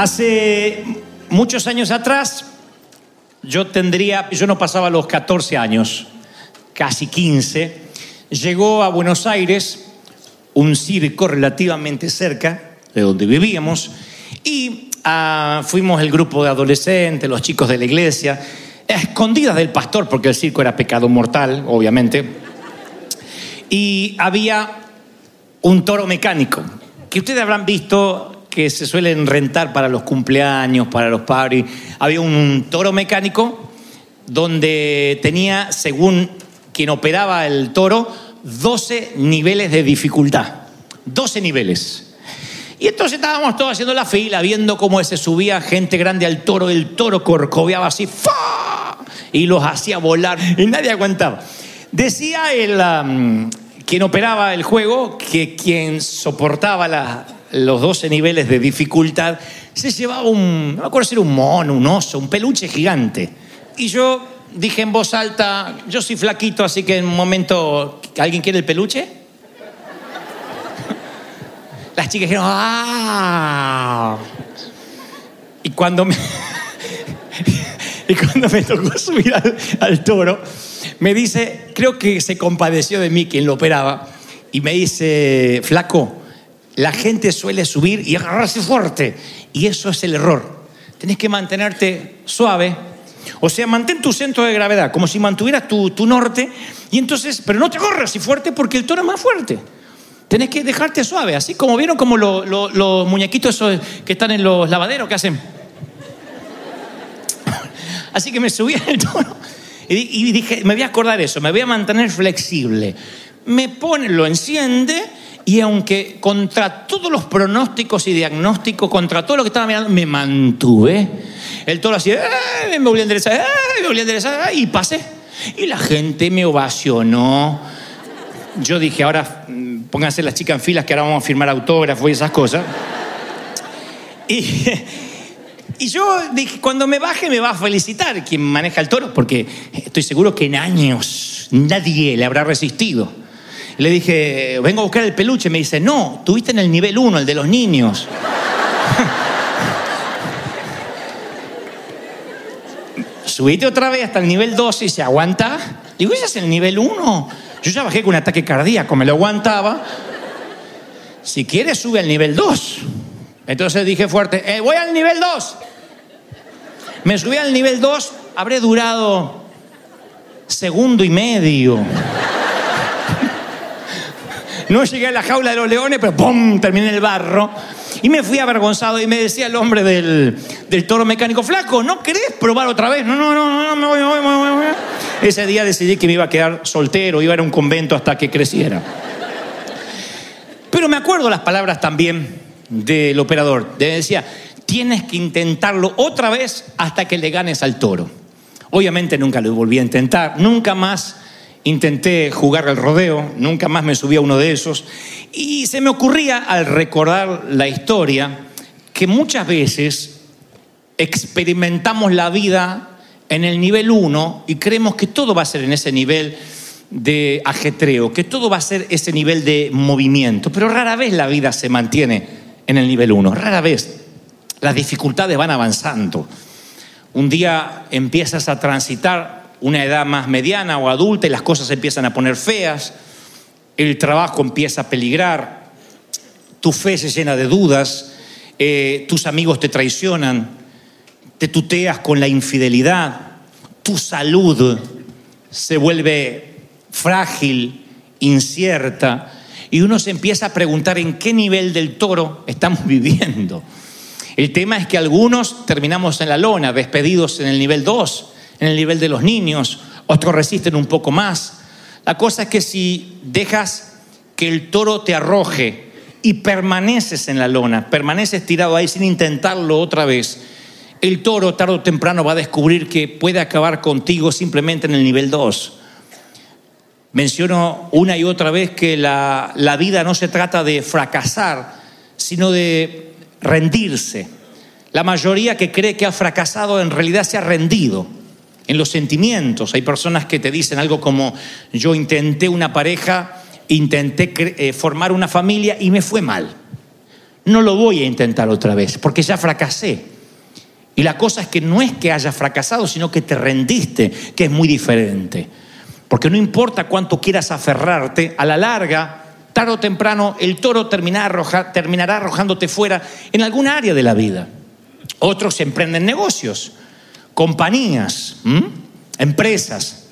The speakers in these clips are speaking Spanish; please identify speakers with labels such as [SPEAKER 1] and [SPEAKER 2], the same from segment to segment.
[SPEAKER 1] Hace muchos años atrás, yo tendría, yo no pasaba los 14 años, casi 15, llegó a Buenos Aires un circo relativamente cerca de donde vivíamos y ah, fuimos el grupo de adolescentes, los chicos de la iglesia, escondidas del pastor, porque el circo era pecado mortal, obviamente, y había un toro mecánico, que ustedes habrán visto que se suelen rentar para los cumpleaños, para los parties. Había un toro mecánico donde tenía, según quien operaba el toro, 12 niveles de dificultad. 12 niveles. Y entonces estábamos todos haciendo la fila, viendo cómo se subía gente grande al toro, el toro corcoveaba así, ¡fa! y los hacía volar, y nadie aguantaba. Decía el, quien operaba el juego que quien soportaba la- los 12 niveles de dificultad se llevaba un, no me acuerdo si era un mono, un oso, un peluche gigante. Y yo dije en voz alta, yo soy flaquito, así que en un momento, ¿alguien quiere el peluche? Las chicas dijeron, ¡ah! Y cuando me, y cuando me tocó subir al, al toro, me dice, creo que se compadeció de mí quien lo operaba, y me dice, flaco, la gente suele subir y agarrarse fuerte, y eso es el error. Tenés que mantenerte suave. O sea, mantén tu centro de gravedad, como si mantuvieras tu, tu norte, y entonces, pero no te agarres así fuerte porque el toro es más fuerte. Tenés que dejarte suave, así como vieron como lo- lo- los muñequitos esos que están en los lavaderos que hacen. Así que me subí al toro y, y dije, me voy a acordar eso, me voy a mantener flexible. Me pone, lo enciende y aunque contra todos los pronósticos y diagnósticos, contra todo lo que estaba mirando, me mantuve. El toro así, me volví a enderezar, me volví a enderezar y pasé. Y la gente me ovacionó. Yo dije, ahora mm, pónganse las chicas en filas que ahora vamos a firmar autógrafos y esas cosas. Y, y yo dije, cuando me baje me va a felicitar quien maneja el toro, porque estoy seguro que en años nadie le habrá resistido. Le dije, vengo a buscar el peluche. Me dice, no, tuviste en el nivel 1, el de los niños. Subite otra vez hasta el nivel 2 y se aguanta. Digo, ese es el nivel 1. Yo ya bajé con un ataque cardíaco, me lo aguantaba. Si quieres, sube al nivel 2. Entonces dije fuerte, "Eh, voy al nivel 2. Me subí al nivel 2, habré durado segundo y medio. No llegué a la jaula de los leones, pero ¡pum! terminé en el barro. Y me fui avergonzado y me decía el hombre del, toro mecánico, flaco, ¿no querés probar otra vez? No, no, no, no, me voy, me voy, me voy. Ese día decidí que me iba a quedar soltero, iba a ir a un convento hasta que creciera. Pero me acuerdo las palabras también del operador. Le decía, tienes que intentarlo otra vez hasta que le ganes al toro. Obviamente nunca lo volví a intentar, nunca más intenté jugar al rodeo, nunca más me subí a uno de esos. Y se me ocurría al recordar la historia que muchas veces experimentamos la vida en el nivel 1 y creemos que todo va a ser en ese nivel de ajetreo, que todo va a ser ese nivel de movimiento, pero rara vez la vida se mantiene en el nivel 1, rara vez las dificultades van avanzando. Un día empiezas a transitar una edad más mediana o adulta y las cosas se empiezan a poner feas, el trabajo empieza a peligrar, tu fe se llena de dudas, eh, tus amigos te traicionan, te tuteas con la infidelidad, tu salud se vuelve frágil, incierta, y uno se empieza a preguntar en qué nivel del toro estamos viviendo. El tema es que algunos terminamos en la lona, despedidos en el nivel 2, en el nivel de los niños, otros resisten un poco más. La cosa es que si dejas que el toro te arroje y permaneces en la lona, permaneces tirado ahí sin intentarlo otra vez, el toro tarde o temprano va a descubrir que puede acabar contigo simplemente en el nivel 2. Menciono una y otra vez que la, la vida no se trata de fracasar, sino de rendirse. La mayoría que cree que ha fracasado en realidad se ha rendido en los sentimientos. Hay personas que te dicen algo como yo intenté una pareja, intenté eh, formar una familia y me fue mal. No lo voy a intentar otra vez porque ya fracasé. Y la cosa es que no es que hayas fracasado, sino que te rendiste, que es muy diferente. Porque no importa cuánto quieras aferrarte, a la larga, tarde o temprano, el toro terminará, terminará arrojándote fuera en algún área de la vida. Otros emprenden negocios, compañías, empresas,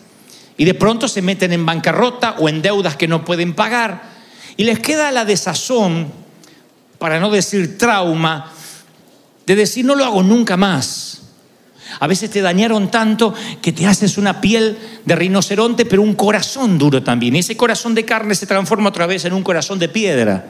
[SPEAKER 1] y de pronto se meten en bancarrota o en deudas que no pueden pagar, y les queda la desazón, para no decir trauma, de decir no lo hago nunca más. A veces te dañaron tanto que te haces una piel de rinoceronte, pero un corazón duro también. Y ese corazón de carne se transforma otra vez en un corazón de piedra.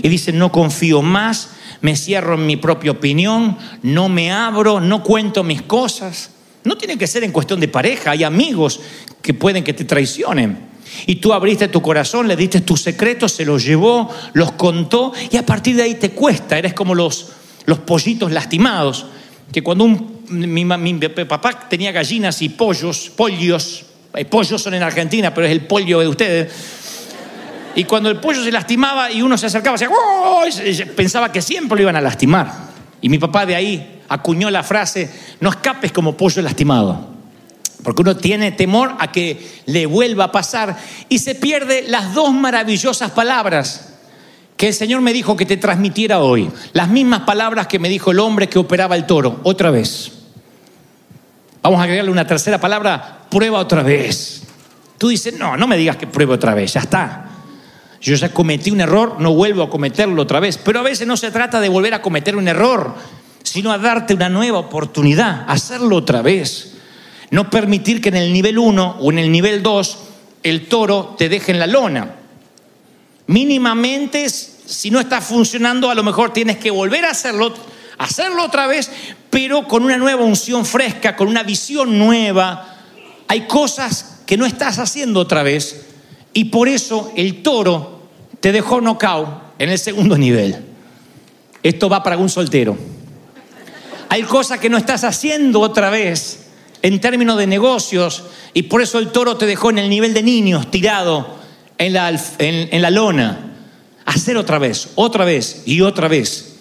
[SPEAKER 1] Y dicen, no confío más, me cierro en mi propia opinión, no me abro, no cuento mis cosas. No tiene que ser en cuestión de pareja, hay amigos que pueden que te traicionen. Y tú abriste tu corazón, le diste tus secretos, se los llevó, los contó y a partir de ahí te cuesta. Eres como los, los pollitos lastimados, que cuando un, mi, mi papá tenía gallinas y pollos, pollos, eh, pollos son en Argentina, pero es el pollo de ustedes y cuando el pollo se lastimaba y uno se acercaba, pensaba que siempre lo iban a lastimar. Y mi papá de ahí acuñó la frase, no escapes como pollo lastimado. Porque uno tiene temor a que le vuelva a pasar y se pierde las dos maravillosas palabras que el Señor me dijo que te transmitiera hoy. Las mismas palabras que me dijo el hombre que operaba el toro, otra vez. Vamos a agregarle una tercera palabra, prueba otra vez. Tú dices, no, no me digas que pruebe otra vez, ya está. Yo ya cometí un error, no vuelvo a cometerlo otra vez. Pero a veces no se trata de volver a cometer un error, sino a darte una nueva oportunidad, hacerlo otra vez. No permitir que en el nivel 1 o en el nivel 2 el toro te deje en la lona. Mínimamente, si no está funcionando, a lo mejor tienes que volver a hacerlo, hacerlo otra vez, pero con una nueva unción fresca, con una visión nueva. Hay cosas que no estás haciendo otra vez y por eso el toro te dejó knockout en el segundo nivel. Esto va para un soltero. Hay cosas que no estás haciendo otra vez en términos de negocios y por eso el toro te dejó en el nivel de niños tirado en la, en la lona. Hacer otra vez, otra vez y otra vez.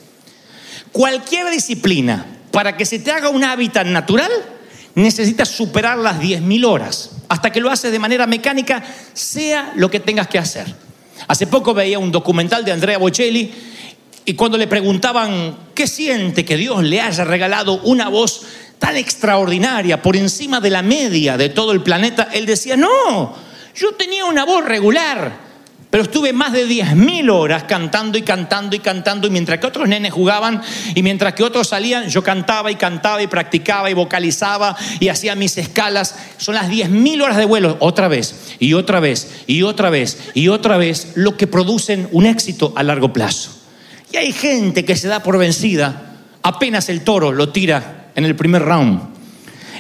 [SPEAKER 1] Cualquier disciplina para que se te haga un hábitat natural necesitas superar las 10.000 horas hasta que lo haces de manera mecánica, sea lo que tengas que hacer. Hace poco veía un documental de Andrea Bocelli y cuando le preguntaban qué siente que Dios le haya regalado una voz tan extraordinaria por encima de la media de todo el planeta, él decía, no, yo tenía una voz regular pero estuve más de 10.000 horas cantando y cantando y cantando, y mientras que otros nenes jugaban y mientras que otros salían, yo cantaba y cantaba y practicaba y vocalizaba y hacía mis escalas. Son las 10.000 horas de vuelo, otra vez y otra vez y otra vez y otra vez, lo que producen un éxito a largo plazo. Y hay gente que se da por vencida apenas el toro lo tira en el primer round.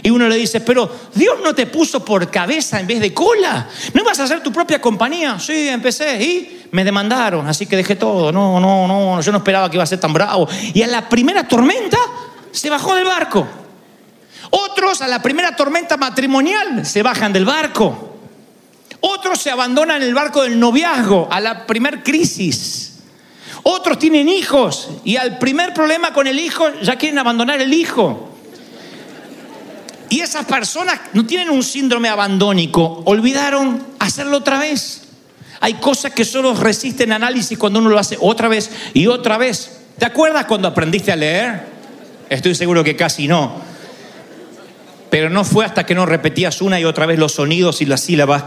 [SPEAKER 1] Y uno le dice, pero Dios no te puso por cabeza en vez de cola. ¿No vas a hacer tu propia compañía? Sí, empecé y me demandaron, así que dejé todo. No, no, no, yo no esperaba que iba a ser tan bravo. Y a la primera tormenta se bajó del barco. Otros a la primera tormenta matrimonial se bajan del barco. Otros se abandonan el barco del noviazgo a la primer crisis. Otros tienen hijos y al primer problema con el hijo ya quieren abandonar el hijo. Y esas personas no tienen un síndrome abandónico, olvidaron hacerlo otra vez. Hay cosas que solo resisten análisis cuando uno lo hace otra vez y otra vez. ¿Te acuerdas cuando aprendiste a leer? Estoy seguro que casi no. Pero no fue hasta que no repetías una y otra vez los sonidos y las sílabas,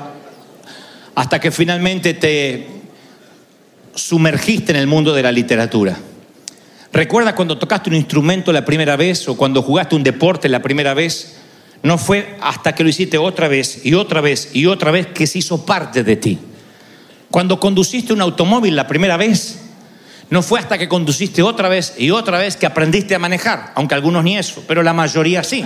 [SPEAKER 1] hasta que finalmente te sumergiste en el mundo de la literatura. ¿Recuerdas cuando tocaste un instrumento la primera vez o cuando jugaste un deporte la primera vez? No fue hasta que lo hiciste otra vez y otra vez y otra vez que se hizo parte de ti. Cuando conduciste un automóvil la primera vez, no fue hasta que conduciste otra vez y otra vez que aprendiste a manejar, aunque algunos ni eso, pero la mayoría sí.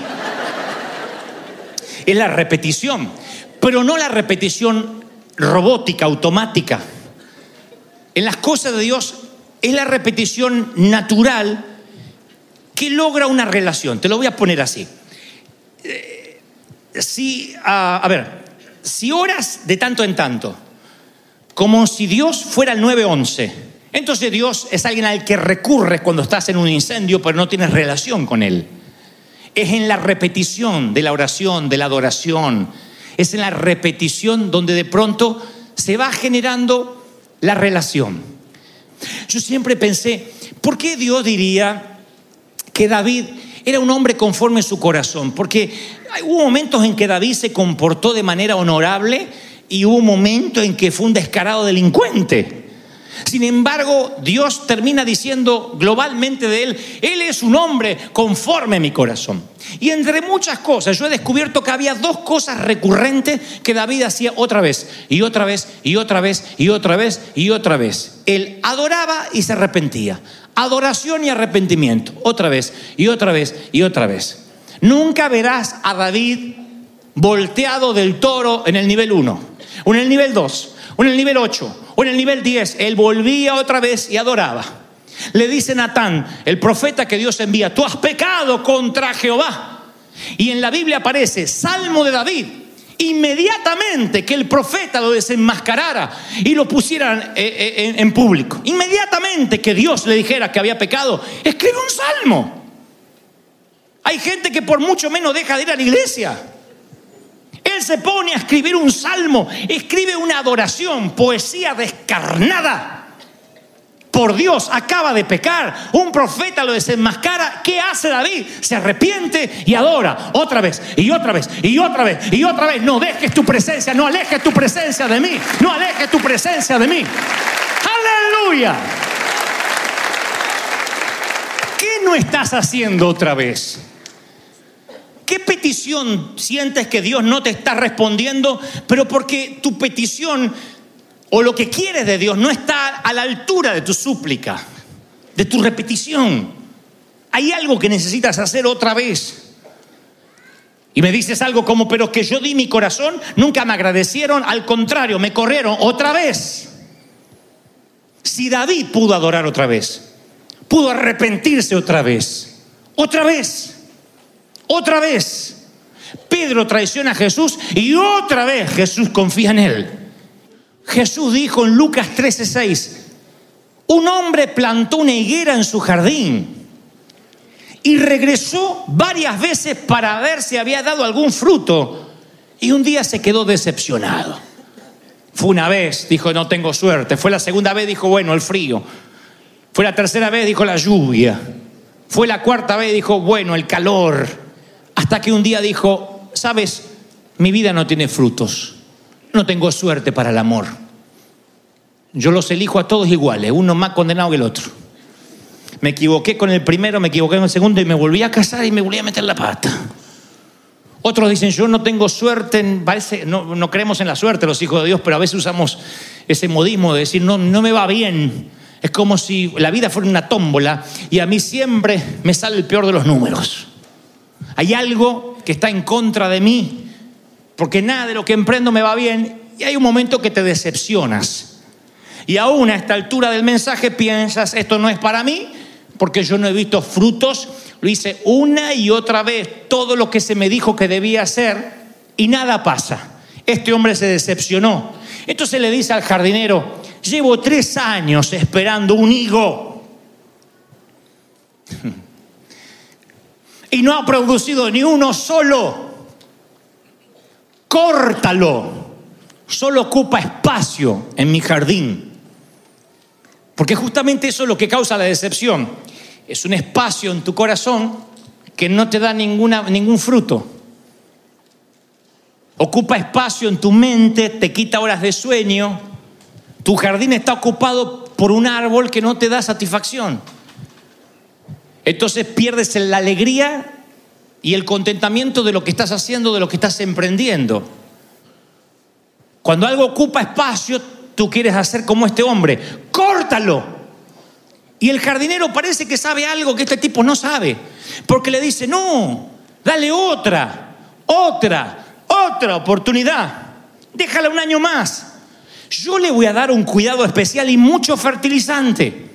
[SPEAKER 1] Es la repetición, pero no la repetición robótica, automática. En las cosas de Dios es la repetición natural que logra una relación. Te lo voy a poner así si, a ver, si oras de tanto en tanto, como si Dios fuera el 911, entonces Dios es alguien al que recurres cuando estás en un incendio, pero no tienes relación con Él. Es en la repetición de la oración, de la adoración, es en la repetición donde de pronto se va generando la relación. Yo siempre pensé, ¿por qué Dios diría que David era un hombre conforme su corazón? Porque hubo momentos en que David se comportó de manera honorable y hubo momentos en que fue un descarado delincuente. Sin embargo, Dios termina diciendo globalmente de él, Él es un hombre conforme a mi corazón. Y entre muchas cosas, yo he descubierto que había dos cosas recurrentes que David hacía otra vez, y otra vez, y otra vez, y otra vez, y otra vez. Él adoraba y se arrepentía. Adoración y arrepentimiento. Otra vez, y otra vez, y otra vez. Nunca verás a David volteado del toro en el nivel 1, o en el nivel 2, o en el nivel 8, o en el nivel 10. Él volvía otra vez y adoraba. Le dice Natán, el profeta que Dios envía, tú has pecado contra Jehová. Y en la Biblia aparece Salmo de David. Inmediatamente que el profeta lo desenmascarara y lo pusiera en, en público, inmediatamente que Dios le dijera que había pecado, escribe un salmo. Hay gente que por mucho menos deja de ir a la iglesia. Él se pone a escribir un salmo, escribe una adoración, poesía descarnada. Por Dios, acaba de pecar. Un profeta lo desenmascara. ¿Qué hace David? Se arrepiente y adora otra vez y otra vez y otra vez y otra vez. No dejes tu presencia, no alejes tu presencia de mí. No alejes tu presencia de mí. Aleluya. ¿Qué no estás haciendo otra vez? ¿Qué petición sientes que Dios no te está respondiendo, pero porque tu petición o lo que quieres de Dios no está a la altura de tu súplica, de tu repetición? Hay algo que necesitas hacer otra vez. Y me dices algo como, pero que yo di mi corazón, nunca me agradecieron, al contrario, me corrieron otra vez. Si David pudo adorar otra vez, pudo arrepentirse otra vez, otra vez. Otra vez, Pedro traiciona a Jesús y otra vez Jesús confía en él. Jesús dijo en Lucas 13:6, un hombre plantó una higuera en su jardín y regresó varias veces para ver si había dado algún fruto y un día se quedó decepcionado. Fue una vez, dijo, no tengo suerte. Fue la segunda vez, dijo, bueno, el frío. Fue la tercera vez, dijo, la lluvia. Fue la cuarta vez, dijo, bueno, el calor. Hasta que un día dijo, sabes, mi vida no tiene frutos, no tengo suerte para el amor. Yo los elijo a todos iguales, uno más condenado que el otro. Me equivoqué con el primero, me equivoqué con el segundo y me volví a casar y me volví a meter la pata. Otros dicen, yo no tengo suerte, parece, no, no, creemos en la suerte los hijos de Dios, pero a veces usamos ese modismo de decir, no, no me va bien. Es como si la vida fuera una tómbola y a mí siempre me sale el peor de los números. Hay algo que está en contra de mí, porque nada de lo que emprendo me va bien y hay un momento que te decepcionas. Y aún a esta altura del mensaje piensas, esto no es para mí, porque yo no he visto frutos, lo hice una y otra vez, todo lo que se me dijo que debía hacer y nada pasa. Este hombre se decepcionó. Entonces le dice al jardinero, llevo tres años esperando un higo. y no ha producido ni uno solo. Córtalo. Solo ocupa espacio en mi jardín. Porque justamente eso es lo que causa la decepción. Es un espacio en tu corazón que no te da ninguna, ningún fruto. Ocupa espacio en tu mente, te quita horas de sueño. Tu jardín está ocupado por un árbol que no te da satisfacción. Entonces pierdes la alegría y el contentamiento de lo que estás haciendo, de lo que estás emprendiendo. Cuando algo ocupa espacio, tú quieres hacer como este hombre, córtalo. Y el jardinero parece que sabe algo que este tipo no sabe, porque le dice, no, dale otra, otra, otra oportunidad, déjala un año más. Yo le voy a dar un cuidado especial y mucho fertilizante.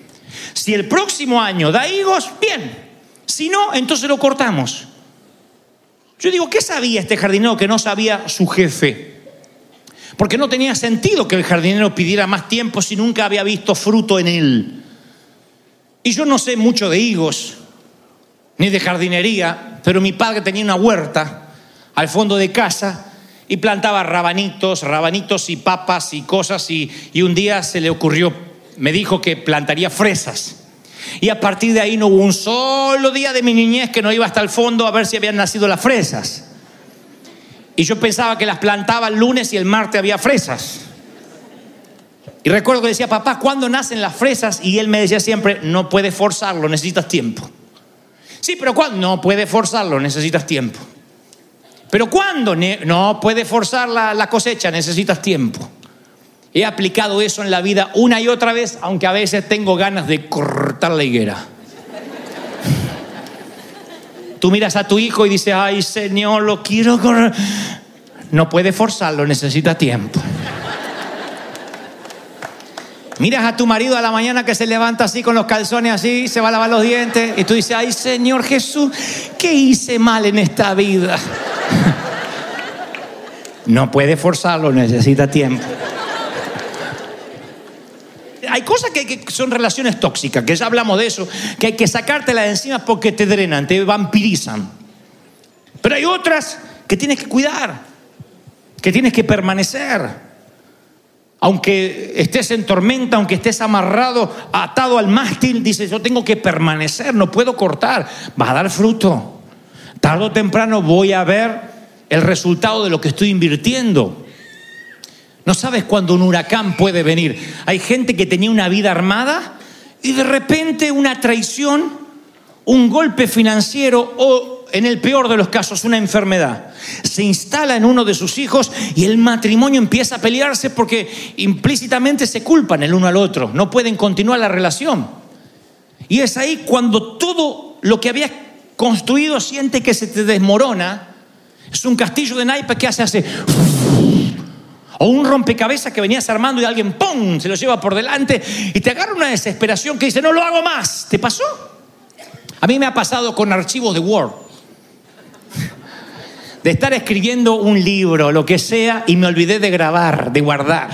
[SPEAKER 1] Si el próximo año da higos, bien. Si no, entonces lo cortamos. Yo digo, ¿qué sabía este jardinero que no sabía su jefe? Porque no tenía sentido que el jardinero pidiera más tiempo si nunca había visto fruto en él. Y yo no sé mucho de higos, ni de jardinería, pero mi padre tenía una huerta al fondo de casa y plantaba rabanitos, rabanitos y papas y cosas y, y un día se le ocurrió, me dijo que plantaría fresas. Y a partir de ahí no hubo un solo día de mi niñez que no iba hasta el fondo a ver si habían nacido las fresas. Y yo pensaba que las plantaba el lunes y el martes había fresas. Y recuerdo que decía, papá, ¿cuándo nacen las fresas? Y él me decía siempre, no puedes forzarlo, necesitas tiempo. Sí, pero ¿cuándo? No puedes forzarlo, necesitas tiempo. Pero ¿cuándo? No puedes forzar la, la cosecha, necesitas tiempo. He aplicado eso en la vida una y otra vez, aunque a veces tengo ganas de la higuera. Tú miras a tu hijo y dices, ay Señor, lo quiero correr. No puede forzarlo, necesita tiempo. Miras a tu marido a la mañana que se levanta así con los calzones así, se va a lavar los dientes y tú dices, ay Señor Jesús, ¿qué hice mal en esta vida? No puede forzarlo, necesita tiempo hay cosas que, son relaciones tóxicas, que ya hablamos de eso, que hay que sacártelas de encima porque te drenan, te vampirizan. Pero hay otras que tienes que cuidar, que tienes que permanecer. Aunque estés en tormenta, aunque estés amarrado, atado al mástil, dices, yo tengo que permanecer, no puedo cortar, va a dar fruto. Tardo o temprano voy a ver el resultado de lo que estoy invirtiendo. No sabes cuándo un huracán puede venir. Hay gente que tenía una vida armada y de repente una traición, un golpe financiero o, en el peor de los casos, una enfermedad. Se instala en uno de sus hijos y el matrimonio empieza a pelearse porque implícitamente se culpan el uno al otro. No pueden continuar la relación. Y es ahí cuando todo lo que habías construido siente que se te desmorona. Es un castillo de naipes que hace, hace o un rompecabezas que venías armando y alguien ¡pum! se lo lleva por delante y te agarra una desesperación que dice, no lo hago más. ¿Te pasó? A mí me ha pasado con archivos de Word. De estar escribiendo un libro, lo que sea, y me olvidé de grabar, de guardar.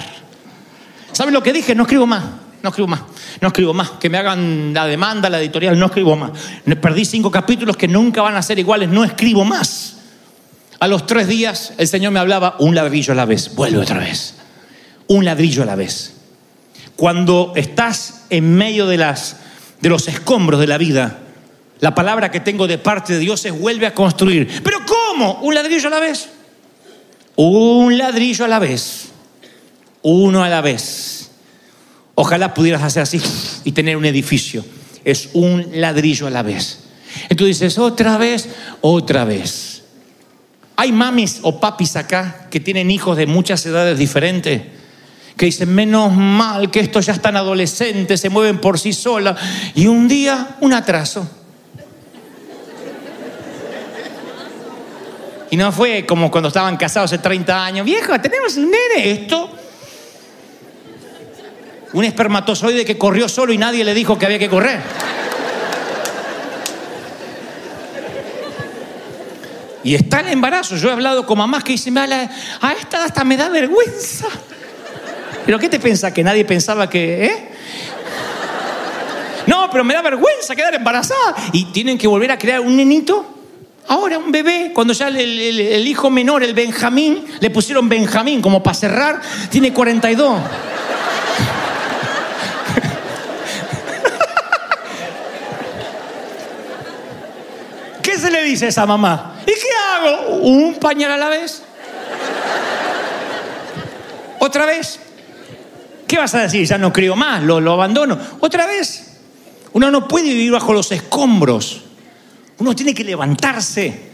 [SPEAKER 1] ¿Sabes lo que dije? No escribo más. No escribo más, no escribo más. Que me hagan la demanda, la editorial, no escribo más. Perdí cinco capítulos que nunca van a ser iguales, no escribo más. A los tres días el Señor me hablaba un ladrillo a la vez, vuelve otra vez, un ladrillo a la vez. Cuando estás en medio de, las, de los escombros de la vida, la palabra que tengo de parte de Dios es vuelve a construir. ¿Pero cómo? ¿Un ladrillo a la vez? Un ladrillo a la vez. Uno a la vez. Ojalá pudieras hacer así y tener un edificio. Es un ladrillo a la vez. Entonces dices, otra vez, otra vez. Hay mamis o papis acá que tienen hijos de muchas edades diferentes, que dicen, menos mal que estos ya están adolescentes, se mueven por sí solas, y un día un atraso. Y no fue como cuando estaban casados hace 30 años, viejo, tenemos un nene, esto. Un espermatozoide que corrió solo y nadie le dijo que había que correr. Y está el embarazo. Yo he hablado con mamás que dicen, a esta hasta me da vergüenza. ¿Pero qué te piensas? ¿Que nadie pensaba que... Eh? No, pero me da vergüenza quedar embarazada. Y tienen que volver a crear un nenito Ahora un bebé, cuando ya el, el- el hijo menor, el Benjamín, le pusieron Benjamín como para cerrar, tiene 42. ¿Qué se le dice a esa mamá? ¿Y qué hago? ¿Un pañal a la vez? ¿Otra vez? ¿Qué vas a decir? Ya no creo más, lo, lo abandono. ¿Otra vez? Uno no puede vivir bajo los escombros. Uno tiene que levantarse.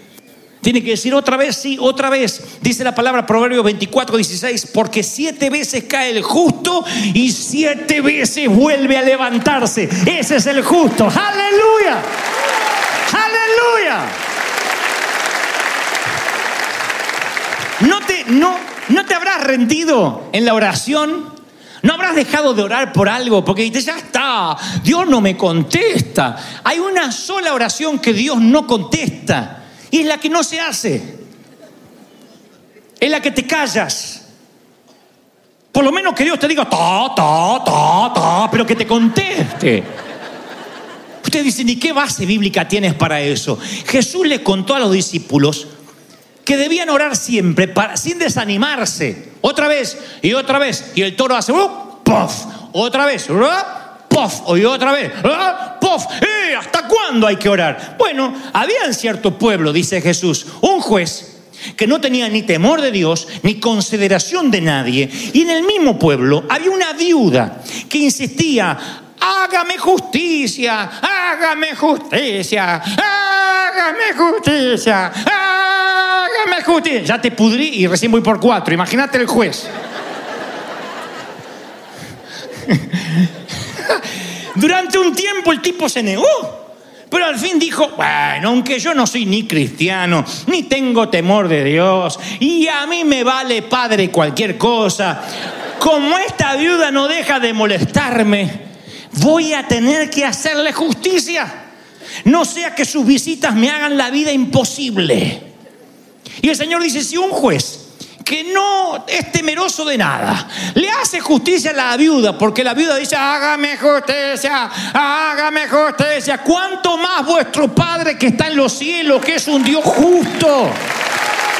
[SPEAKER 1] Tiene que decir otra vez, sí, otra vez. Dice la palabra Proverbios 24, 16, porque siete veces cae el justo y siete veces vuelve a levantarse. Ese es el justo. Aleluya. Aleluya. ¿No te, no, ¿No te habrás rendido en la oración? ¿No habrás dejado de orar por algo? Porque dices, ya está, Dios no me contesta. Hay una sola oración que Dios no contesta y es la que no se hace. Es la que te callas. Por lo menos que Dios te diga, ta, ta, ta, ta, pero que te conteste. Ustedes dicen, ¿y qué base bíblica tienes para eso? Jesús le contó a los discípulos que debían orar siempre sin desanimarse. Otra vez y otra vez. Y el toro hace, ¡oh! ¡puff! Otra vez, ¡oh! ¡puff! Y otra vez, ¡oh! ¡puff! ¡Eh! ¿Hasta cuándo hay que orar? Bueno, había en cierto pueblo, dice Jesús, un juez que no tenía ni temor de Dios ni consideración de nadie. Y en el mismo pueblo había una viuda que insistía, hágame justicia, hágame justicia, hágame justicia, hágame justicia. Ya te pudrí y recién voy por cuatro. Imagínate el juez. Durante un tiempo el tipo se negó. Pero al fin dijo, bueno, aunque yo no soy ni cristiano, ni tengo temor de Dios, y a mí me vale padre cualquier cosa, como esta viuda no deja de molestarme, voy a tener que hacerle justicia. No sea que sus visitas me hagan la vida imposible. Y el Señor dice, si un juez que no es temeroso de nada, le hace justicia a la viuda, porque la viuda dice, hágame justicia, hágame justicia, ¿cuánto más vuestro Padre que está en los cielos, que es un Dios justo?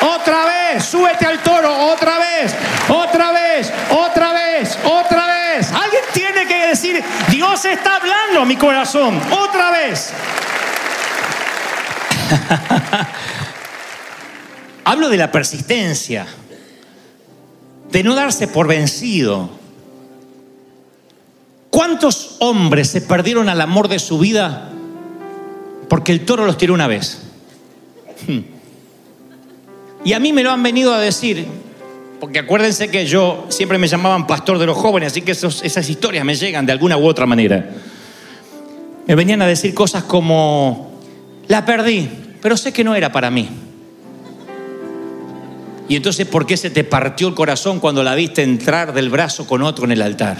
[SPEAKER 1] Otra vez, súbete al toro, otra vez, otra vez, otra vez, otra vez. Alguien tiene que decir, Dios está hablando a mi corazón, otra vez. Hablo de la persistencia, de no darse por vencido. ¿Cuántos hombres se perdieron al amor de su vida porque el toro los tiró una vez? Y a mí me lo han venido a decir, porque acuérdense que yo siempre me llamaban pastor de los jóvenes, así que esas historias me llegan de alguna u otra manera. Me venían a decir cosas como, la perdí, pero sé que no era para mí. Y entonces, ¿por qué se te partió el corazón cuando la viste entrar del brazo con otro en el altar?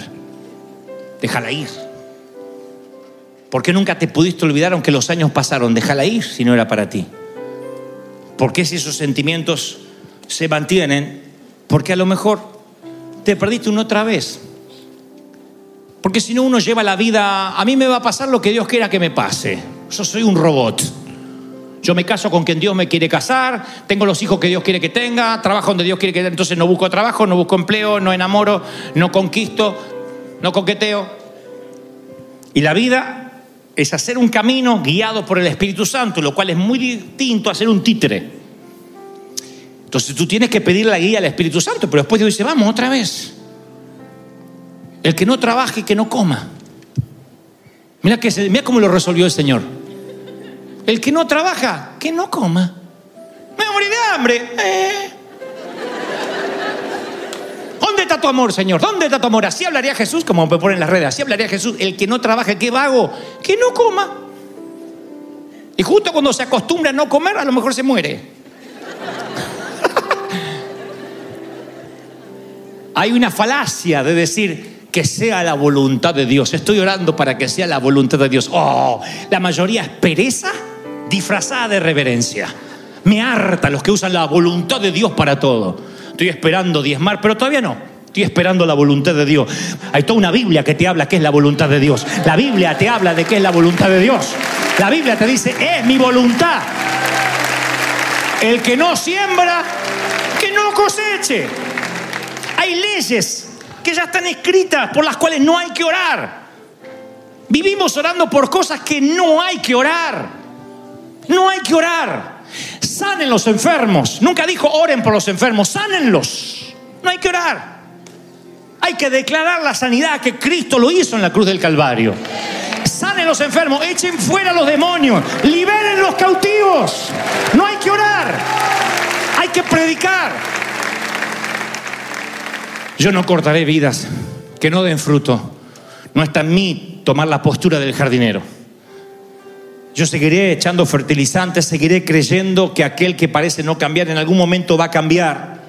[SPEAKER 1] Déjala ir. ¿Por qué nunca te pudiste olvidar aunque los años pasaron? Déjala ir si no era para ti. ¿Por qué si esos sentimientos se mantienen? Porque a lo mejor te perdiste una otra vez. Porque si no uno lleva la vida, a mí me va a pasar lo que Dios quiera que me pase. Yo soy un robot. Yo me caso con quien Dios me quiere casar, tengo los hijos que Dios quiere que tenga, trabajo donde Dios quiere que entonces no busco trabajo, no busco empleo, no enamoro, no conquisto, no coqueteo. Y la vida es hacer un camino guiado por el Espíritu Santo, lo cual es muy distinto a ser un títere. Entonces tú tienes que pedir la guía al Espíritu Santo, pero después Dios dice, vamos otra vez. El que no trabaje, que no coma. Mira, que mira cómo lo resolvió el Señor. El que no trabaja, que no coma. Me voy a morir de hambre. Eh. ¿Dónde está tu amor, Señor? ¿Dónde está tu amor? Así hablaría Jesús, como me ponen en las redes. Así hablaría Jesús. El que no trabaja, que vago, que no coma. Y justo cuando se acostumbra a no comer, a lo mejor se muere. Hay una falacia de decir que sea la voluntad de Dios. Estoy orando para que sea la voluntad de Dios. Oh, la mayoría es pereza disfrazada de reverencia. Me harta los que usan la voluntad de Dios para todo. Estoy esperando diezmar, pero todavía no. Estoy esperando la voluntad de Dios. Hay toda una Biblia que te habla que es la voluntad de Dios. La Biblia te habla de que es la voluntad de Dios. La Biblia te dice, es mi voluntad. El que no siembra, que no coseche. Hay leyes que ya están escritas por las cuales no hay que orar. Vivimos orando por cosas que no hay que orar. No hay que orar. Sanen los enfermos. Nunca dijo oren por los enfermos, sánenlos. No hay que orar. Hay que declarar la sanidad que Cristo lo hizo en la cruz del Calvario. Sanen los enfermos, echen fuera los demonios, liberen los cautivos. No hay que orar. Hay que predicar. Yo no cortaré vidas que no den fruto. No está en mí tomar la postura del jardinero. Yo seguiré echando fertilizantes, seguiré creyendo que aquel que parece no cambiar en algún momento va a cambiar.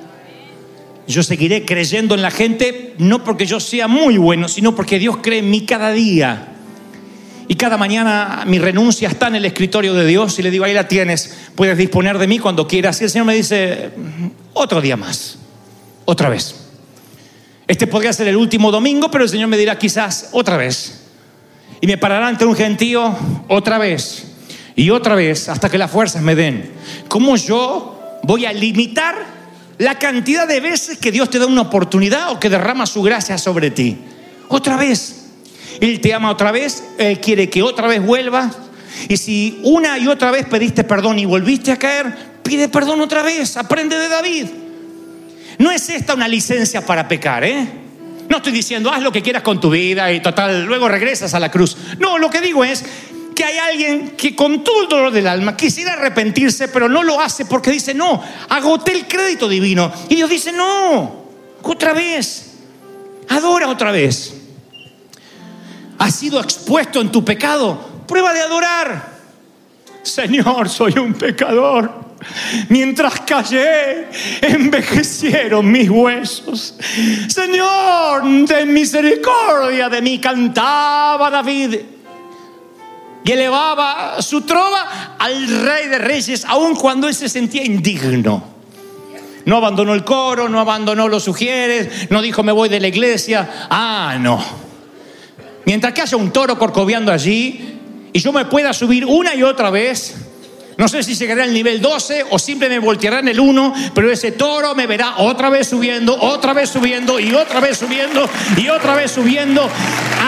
[SPEAKER 1] Yo seguiré creyendo en la gente, no porque yo sea muy bueno, sino porque Dios cree en mí cada día. Y cada mañana mi renuncia está en el escritorio de Dios y le digo, ahí la tienes, puedes disponer de mí cuando quieras. Y el Señor me dice, otro día más, otra vez. Este podría ser el último domingo, pero el Señor me dirá quizás otra vez. Y me parará ante un gentío otra vez y otra vez hasta que las fuerzas me den. ¿Cómo yo voy a limitar la cantidad de veces que Dios te da una oportunidad o que derrama su gracia sobre ti? Otra vez. Él te ama otra vez, Él quiere que otra vez vuelvas. Y si una y otra vez pediste perdón y volviste a caer, pide perdón otra vez, aprende de David. No es esta una licencia para pecar, ¿eh? No estoy diciendo, haz lo que quieras con tu vida y total, luego regresas a la cruz. No, lo que digo es que hay alguien que con todo el dolor del alma quisiera arrepentirse, pero no lo hace porque dice, no, agoté el crédito divino. Y Dios dice, no, otra vez, adora otra vez. Has sido expuesto en tu pecado, prueba de adorar. Señor, soy un pecador. Mientras callé, envejecieron mis huesos. Señor, ten misericordia de mí, cantaba David. Y elevaba su trova al rey de reyes, aun cuando él se sentía indigno. No abandonó el coro, no abandonó los sugieres, no dijo me voy de la iglesia. Ah, no. Mientras que haya un toro corcoveando allí y yo me pueda subir una y otra vez, no sé si llegaré al nivel 12 o siempre me volteará en el 1, pero ese toro me verá otra vez subiendo, otra vez subiendo y otra vez subiendo y otra vez subiendo.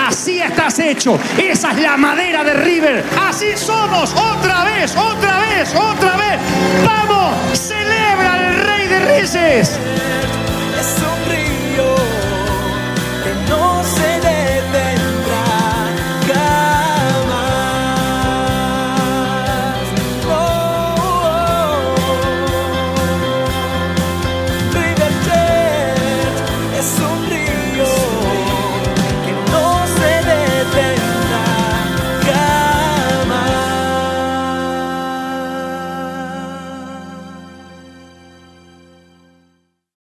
[SPEAKER 1] Así estás hecho. Esa es la madera de River. Así somos. Otra vez, otra vez, otra vez. Vamos, celebra al Rey de Reyes. Es un río que